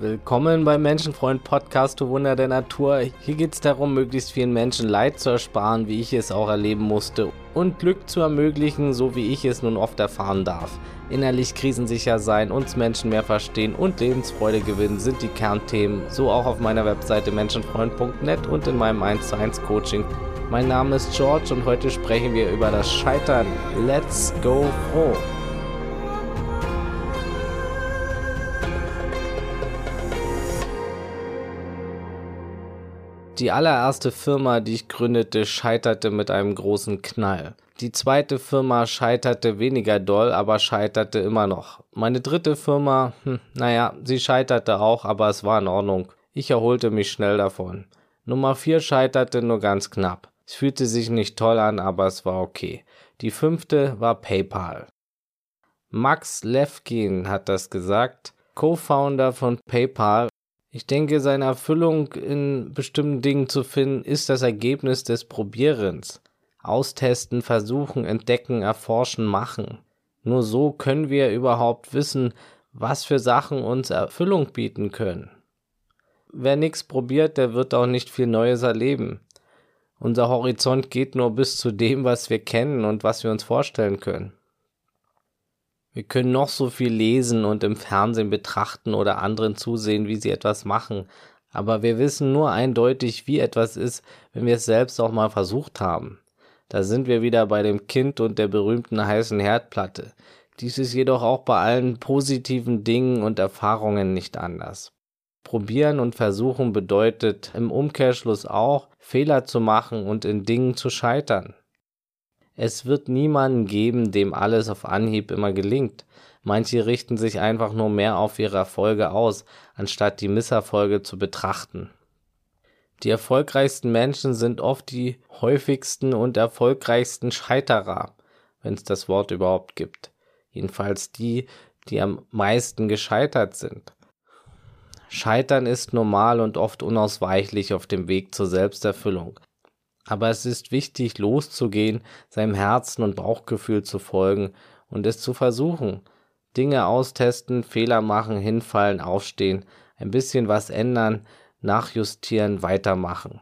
Willkommen beim Menschenfreund Podcast Du Wunder der Natur. Hier geht es darum, möglichst vielen Menschen Leid zu ersparen, wie ich es auch erleben musste, und Glück zu ermöglichen, so wie ich es nun oft erfahren darf. Innerlich krisensicher sein, uns Menschen mehr verstehen und Lebensfreude gewinnen sind die Kernthemen, so auch auf meiner Webseite menschenfreund.net und in meinem 1 zu 1 Coaching. Mein Name ist George und heute sprechen wir über das Scheitern. Let's go froh! Die allererste Firma, die ich gründete, scheiterte mit einem großen Knall. Die zweite Firma scheiterte weniger doll, aber scheiterte immer noch. Meine dritte Firma, hm, naja, sie scheiterte auch, aber es war in Ordnung. Ich erholte mich schnell davon. Nummer 4 scheiterte nur ganz knapp. Es fühlte sich nicht toll an, aber es war okay. Die fünfte war PayPal. Max Levkin hat das gesagt, Co-Founder von PayPal ich denke, seine Erfüllung in bestimmten Dingen zu finden, ist das Ergebnis des Probierens. Austesten, versuchen, entdecken, erforschen, machen. Nur so können wir überhaupt wissen, was für Sachen uns Erfüllung bieten können. Wer nichts probiert, der wird auch nicht viel Neues erleben. Unser Horizont geht nur bis zu dem, was wir kennen und was wir uns vorstellen können. Wir können noch so viel lesen und im Fernsehen betrachten oder anderen zusehen, wie sie etwas machen, aber wir wissen nur eindeutig, wie etwas ist, wenn wir es selbst auch mal versucht haben. Da sind wir wieder bei dem Kind und der berühmten heißen Herdplatte. Dies ist jedoch auch bei allen positiven Dingen und Erfahrungen nicht anders. Probieren und versuchen bedeutet im Umkehrschluss auch, Fehler zu machen und in Dingen zu scheitern. Es wird niemanden geben, dem alles auf Anhieb immer gelingt. Manche richten sich einfach nur mehr auf ihre Erfolge aus, anstatt die Misserfolge zu betrachten. Die erfolgreichsten Menschen sind oft die häufigsten und erfolgreichsten Scheiterer, wenn es das Wort überhaupt gibt. Jedenfalls die, die am meisten gescheitert sind. Scheitern ist normal und oft unausweichlich auf dem Weg zur Selbsterfüllung. Aber es ist wichtig, loszugehen, seinem Herzen und Bauchgefühl zu folgen und es zu versuchen. Dinge austesten, Fehler machen, hinfallen, aufstehen, ein bisschen was ändern, nachjustieren, weitermachen.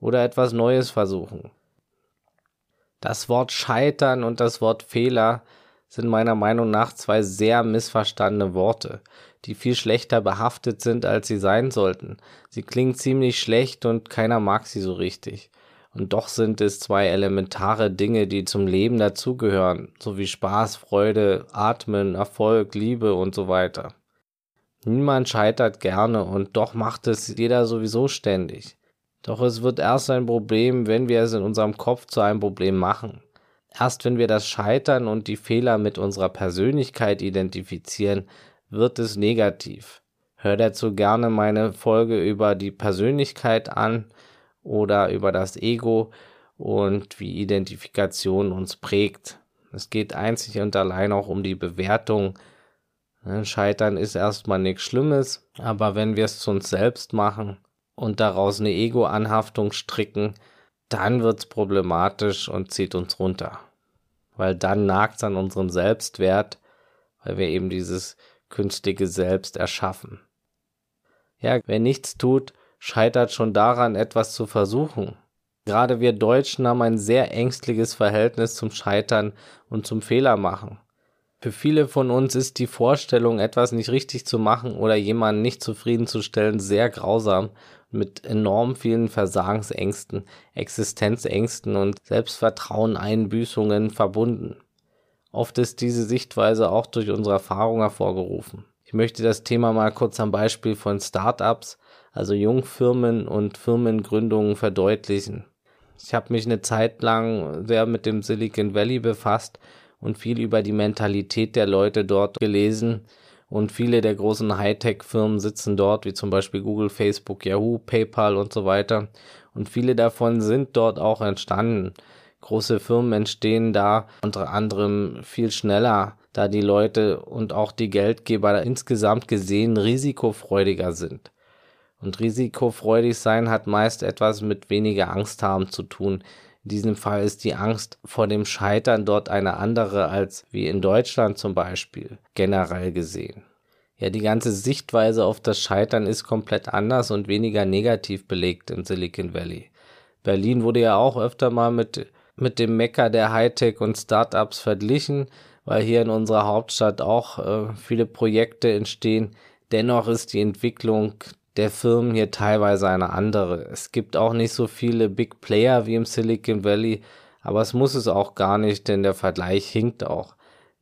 Oder etwas Neues versuchen. Das Wort Scheitern und das Wort Fehler sind meiner Meinung nach zwei sehr missverstandene Worte, die viel schlechter behaftet sind, als sie sein sollten. Sie klingen ziemlich schlecht und keiner mag sie so richtig. Und doch sind es zwei elementare Dinge, die zum Leben dazugehören, sowie Spaß, Freude, Atmen, Erfolg, Liebe und so weiter. Niemand scheitert gerne und doch macht es jeder sowieso ständig. Doch es wird erst ein Problem, wenn wir es in unserem Kopf zu einem Problem machen. Erst wenn wir das Scheitern und die Fehler mit unserer Persönlichkeit identifizieren, wird es negativ. Hör dazu gerne meine Folge über die Persönlichkeit an oder über das Ego und wie Identifikation uns prägt. Es geht einzig und allein auch um die Bewertung. Ne, Scheitern ist erstmal nichts Schlimmes, aber wenn wir es zu uns selbst machen und daraus eine Ego-Anhaftung stricken, dann wird es problematisch und zieht uns runter. Weil dann nagt es an unserem Selbstwert, weil wir eben dieses künstliche Selbst erschaffen. Ja, wer nichts tut, scheitert schon daran, etwas zu versuchen. Gerade wir Deutschen haben ein sehr ängstliches Verhältnis zum Scheitern und zum Fehlermachen. Für viele von uns ist die Vorstellung, etwas nicht richtig zu machen oder jemanden nicht zufriedenzustellen, sehr grausam, mit enorm vielen Versagensängsten, Existenzängsten und Selbstvertrauen-Einbüßungen verbunden. Oft ist diese Sichtweise auch durch unsere Erfahrung hervorgerufen. Ich möchte das Thema mal kurz am Beispiel von Startups also Jungfirmen und Firmengründungen verdeutlichen. Ich habe mich eine Zeit lang sehr mit dem Silicon Valley befasst und viel über die Mentalität der Leute dort gelesen. Und viele der großen Hightech-Firmen sitzen dort, wie zum Beispiel Google, Facebook, Yahoo, PayPal und so weiter. Und viele davon sind dort auch entstanden. Große Firmen entstehen da unter anderem viel schneller, da die Leute und auch die Geldgeber insgesamt gesehen risikofreudiger sind. Und risikofreudig sein hat meist etwas mit weniger Angst haben zu tun. In diesem Fall ist die Angst vor dem Scheitern dort eine andere als wie in Deutschland zum Beispiel generell gesehen. Ja, die ganze Sichtweise auf das Scheitern ist komplett anders und weniger negativ belegt im Silicon Valley. Berlin wurde ja auch öfter mal mit, mit dem Mecker der Hightech und Startups verglichen, weil hier in unserer Hauptstadt auch äh, viele Projekte entstehen. Dennoch ist die Entwicklung der Firmen hier teilweise eine andere. Es gibt auch nicht so viele Big Player wie im Silicon Valley, aber es muss es auch gar nicht, denn der Vergleich hinkt auch.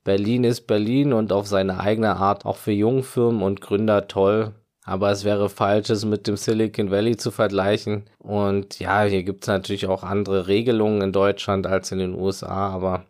Berlin ist Berlin und auf seine eigene Art auch für Jungfirmen und Gründer toll. Aber es wäre falsch, es mit dem Silicon Valley zu vergleichen. Und ja, hier gibt es natürlich auch andere Regelungen in Deutschland als in den USA. Aber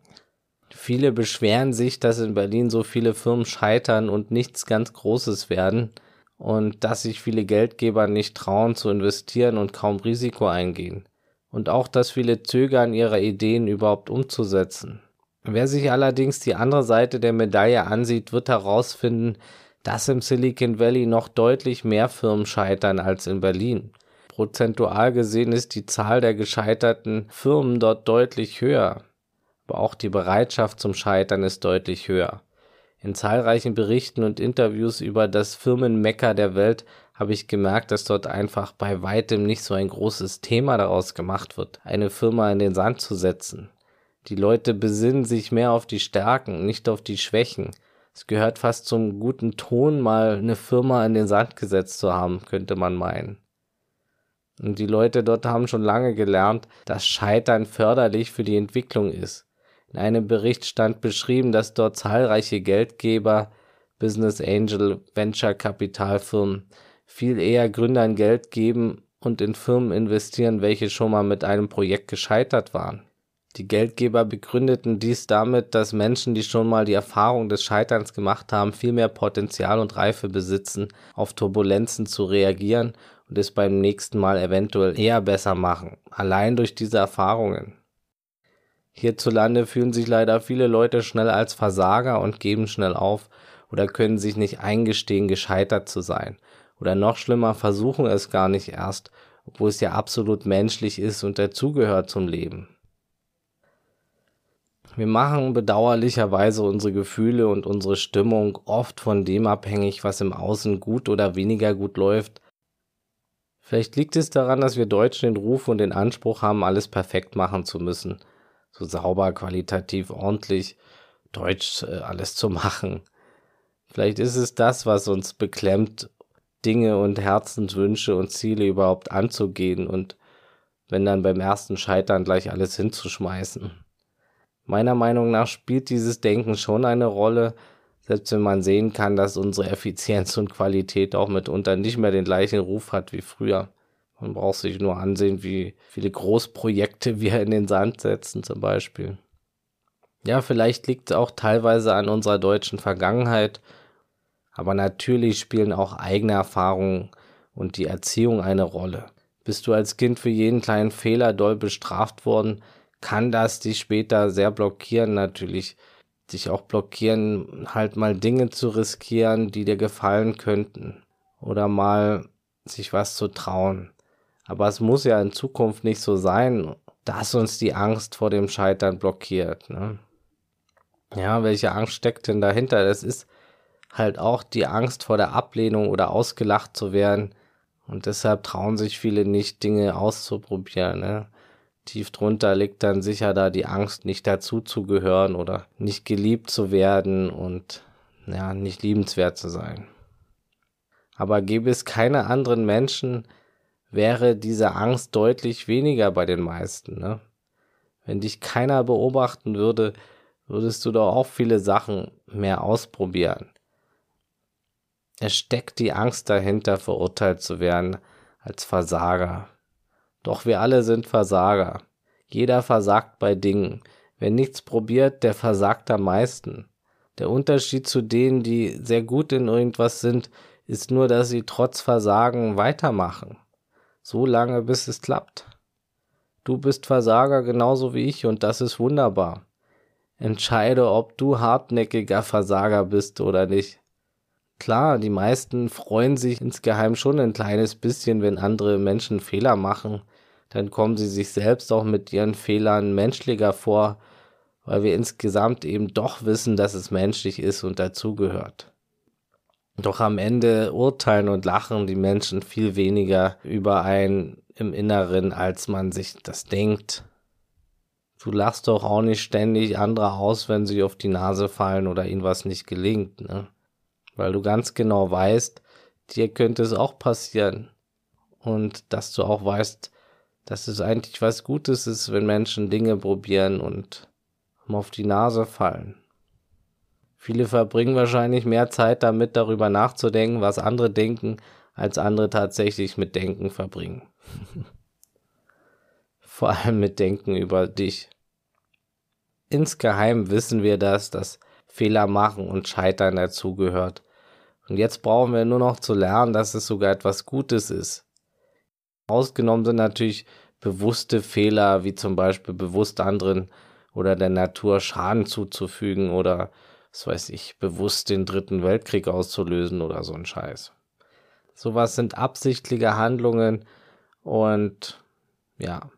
viele beschweren sich, dass in Berlin so viele Firmen scheitern und nichts ganz Großes werden. Und dass sich viele Geldgeber nicht trauen zu investieren und kaum Risiko eingehen. Und auch, dass viele zögern, ihre Ideen überhaupt umzusetzen. Wer sich allerdings die andere Seite der Medaille ansieht, wird herausfinden, dass im Silicon Valley noch deutlich mehr Firmen scheitern als in Berlin. Prozentual gesehen ist die Zahl der gescheiterten Firmen dort deutlich höher, aber auch die Bereitschaft zum Scheitern ist deutlich höher. In zahlreichen Berichten und Interviews über das Firmenmecker der Welt habe ich gemerkt, dass dort einfach bei weitem nicht so ein großes Thema daraus gemacht wird, eine Firma in den Sand zu setzen. Die Leute besinnen sich mehr auf die Stärken, nicht auf die Schwächen. Es gehört fast zum guten Ton, mal eine Firma in den Sand gesetzt zu haben, könnte man meinen. Und die Leute dort haben schon lange gelernt, dass Scheitern förderlich für die Entwicklung ist. In einem Bericht stand beschrieben, dass dort zahlreiche Geldgeber, Business Angel, Venture Kapitalfirmen viel eher Gründern Geld geben und in Firmen investieren, welche schon mal mit einem Projekt gescheitert waren. Die Geldgeber begründeten dies damit, dass Menschen, die schon mal die Erfahrung des Scheiterns gemacht haben, viel mehr Potenzial und Reife besitzen, auf Turbulenzen zu reagieren und es beim nächsten Mal eventuell eher besser machen, allein durch diese Erfahrungen. Hierzulande fühlen sich leider viele Leute schnell als Versager und geben schnell auf oder können sich nicht eingestehen, gescheitert zu sein. Oder noch schlimmer, versuchen es gar nicht erst, obwohl es ja absolut menschlich ist und dazugehört zum Leben. Wir machen bedauerlicherweise unsere Gefühle und unsere Stimmung oft von dem abhängig, was im Außen gut oder weniger gut läuft. Vielleicht liegt es daran, dass wir Deutschen den Ruf und den Anspruch haben, alles perfekt machen zu müssen. So sauber, qualitativ, ordentlich, deutsch äh, alles zu machen. Vielleicht ist es das, was uns beklemmt, Dinge und Herzenswünsche und Ziele überhaupt anzugehen und wenn dann beim ersten Scheitern gleich alles hinzuschmeißen. Meiner Meinung nach spielt dieses Denken schon eine Rolle, selbst wenn man sehen kann, dass unsere Effizienz und Qualität auch mitunter nicht mehr den gleichen Ruf hat wie früher. Man braucht sich nur ansehen, wie viele Großprojekte wir in den Sand setzen zum Beispiel. Ja, vielleicht liegt es auch teilweise an unserer deutschen Vergangenheit, aber natürlich spielen auch eigene Erfahrungen und die Erziehung eine Rolle. Bist du als Kind für jeden kleinen Fehler doll bestraft worden, kann das dich später sehr blockieren, natürlich. Dich auch blockieren, halt mal Dinge zu riskieren, die dir gefallen könnten. Oder mal sich was zu trauen. Aber es muss ja in Zukunft nicht so sein, dass uns die Angst vor dem Scheitern blockiert. Ne? Ja, welche Angst steckt denn dahinter? Das ist halt auch die Angst vor der Ablehnung oder ausgelacht zu werden. Und deshalb trauen sich viele nicht, Dinge auszuprobieren. Ne? tief drunter liegt dann sicher da die Angst, nicht dazuzugehören oder nicht geliebt zu werden und ja, nicht liebenswert zu sein. Aber gäbe es keine anderen Menschen, wäre diese Angst deutlich weniger bei den meisten. Ne? Wenn dich keiner beobachten würde, würdest du doch auch viele Sachen mehr ausprobieren. Es steckt die Angst dahinter, verurteilt zu werden als Versager, doch wir alle sind Versager. Jeder versagt bei Dingen. Wer nichts probiert, der versagt am meisten. Der Unterschied zu denen, die sehr gut in irgendwas sind, ist nur, dass sie trotz Versagen weitermachen. So lange, bis es klappt. Du bist Versager genauso wie ich und das ist wunderbar. Entscheide, ob du hartnäckiger Versager bist oder nicht. Klar, die meisten freuen sich insgeheim schon ein kleines bisschen, wenn andere Menschen Fehler machen. Dann kommen sie sich selbst auch mit ihren Fehlern menschlicher vor, weil wir insgesamt eben doch wissen, dass es menschlich ist und dazugehört. Doch am Ende urteilen und lachen die Menschen viel weniger über einen im Inneren, als man sich das denkt. Du lachst doch auch nicht ständig andere aus, wenn sie auf die Nase fallen oder ihnen was nicht gelingt, ne? Weil du ganz genau weißt, dir könnte es auch passieren. Und dass du auch weißt, dass es eigentlich was Gutes ist, wenn Menschen Dinge probieren und auf die Nase fallen. Viele verbringen wahrscheinlich mehr Zeit damit, darüber nachzudenken, was andere denken, als andere tatsächlich mit Denken verbringen. Vor allem mit Denken über dich. Insgeheim wissen wir das, dass Fehler machen und Scheitern dazugehört. Und jetzt brauchen wir nur noch zu lernen, dass es sogar etwas Gutes ist. Ausgenommen sind natürlich bewusste Fehler, wie zum Beispiel bewusst anderen oder der Natur Schaden zuzufügen oder, was weiß ich, bewusst den dritten Weltkrieg auszulösen oder so ein Scheiß. Sowas sind absichtliche Handlungen und ja,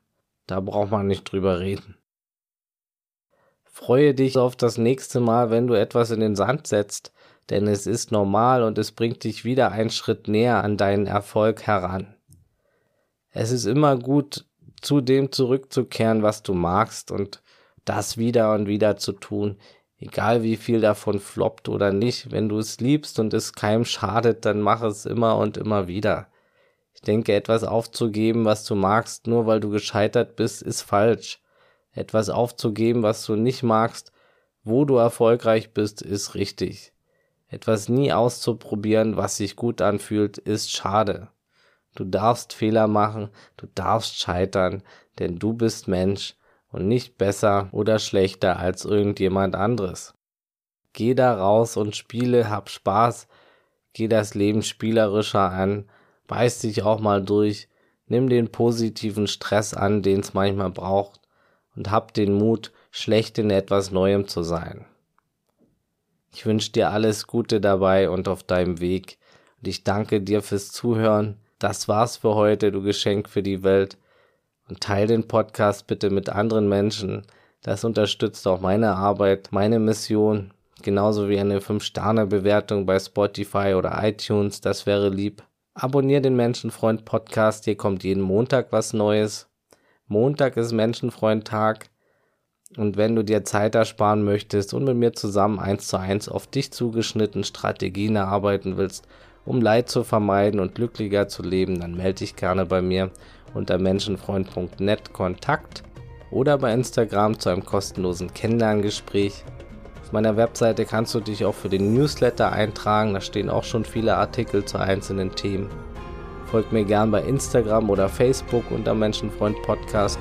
da braucht man nicht drüber reden. Freue dich auf das nächste Mal, wenn du etwas in den Sand setzt, denn es ist normal und es bringt dich wieder einen Schritt näher an deinen Erfolg heran. Es ist immer gut, zu dem zurückzukehren, was du magst und das wieder und wieder zu tun, egal wie viel davon floppt oder nicht. Wenn du es liebst und es keinem schadet, dann mach es immer und immer wieder. Ich denke, etwas aufzugeben, was du magst, nur weil du gescheitert bist, ist falsch. Etwas aufzugeben, was du nicht magst, wo du erfolgreich bist, ist richtig. Etwas nie auszuprobieren, was sich gut anfühlt, ist schade. Du darfst Fehler machen, du darfst scheitern, denn du bist Mensch und nicht besser oder schlechter als irgendjemand anderes. Geh da raus und spiele, hab Spaß, geh das Leben spielerischer an, beiß dich auch mal durch, nimm den positiven Stress an, den es manchmal braucht und hab den Mut, schlecht in etwas Neuem zu sein. Ich wünsche dir alles Gute dabei und auf deinem Weg und ich danke dir fürs Zuhören das war's für heute, du Geschenk für die Welt. Und teile den Podcast bitte mit anderen Menschen. Das unterstützt auch meine Arbeit, meine Mission. Genauso wie eine 5-Sterne-Bewertung bei Spotify oder iTunes, das wäre lieb. Abonnier den Menschenfreund Podcast, hier kommt jeden Montag was Neues. Montag ist Menschenfreund-Tag. Und wenn du dir Zeit ersparen möchtest und mit mir zusammen eins zu eins auf dich zugeschnitten Strategien erarbeiten willst, um Leid zu vermeiden und glücklicher zu leben, dann melde dich gerne bei mir unter menschenfreund.net Kontakt oder bei Instagram zu einem kostenlosen Kennenlerngespräch. Auf meiner Webseite kannst du dich auch für den Newsletter eintragen, da stehen auch schon viele Artikel zu einzelnen Themen. Folgt mir gern bei Instagram oder Facebook unter Menschenfreund Podcast.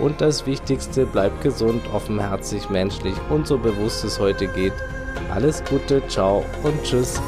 Und das Wichtigste, bleibt gesund, offenherzig, menschlich und so bewusst es heute geht. Alles Gute, ciao und tschüss.